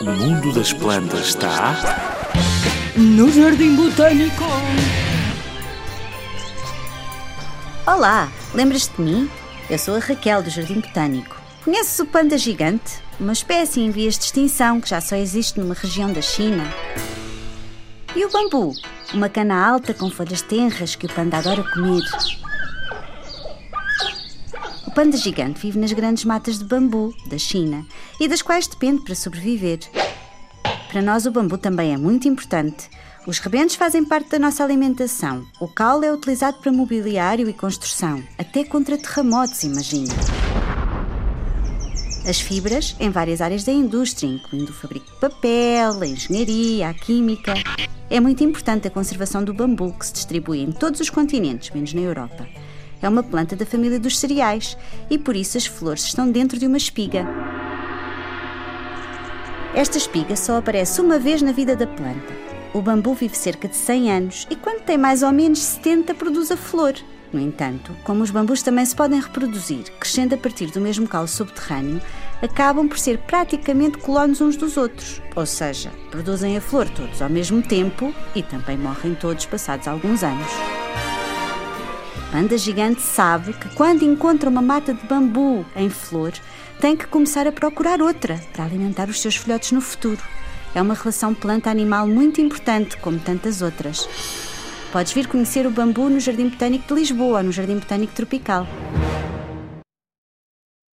O mundo das plantas está No Jardim Botânico. Olá, lembras-te de mim? Eu sou a Raquel do Jardim Botânico. Conheces o panda gigante? Uma espécie em vias de extinção que já só existe numa região da China. E o bambu? Uma cana alta com folhas tenras que o panda adora comer. Panda gigante vive nas grandes matas de bambu da China e das quais depende para sobreviver. Para nós, o bambu também é muito importante. Os rebentos fazem parte da nossa alimentação. O caule é utilizado para mobiliário e construção, até contra terremotos, imagina. As fibras em várias áreas da indústria, incluindo o fabrico de papel, a engenharia, a química. É muito importante a conservação do bambu, que se distribui em todos os continentes, menos na Europa. É uma planta da família dos cereais e por isso as flores estão dentro de uma espiga. Esta espiga só aparece uma vez na vida da planta. O bambu vive cerca de 100 anos e, quando tem mais ou menos 70, produz a flor. No entanto, como os bambus também se podem reproduzir, crescendo a partir do mesmo caule subterrâneo, acabam por ser praticamente colonos uns dos outros, ou seja, produzem a flor todos ao mesmo tempo e também morrem todos passados alguns anos. Panda gigante sabe que quando encontra uma mata de bambu em flor, tem que começar a procurar outra para alimentar os seus filhotes no futuro. É uma relação planta-animal muito importante, como tantas outras. Podes vir conhecer o bambu no Jardim Botânico de Lisboa, no Jardim Botânico Tropical.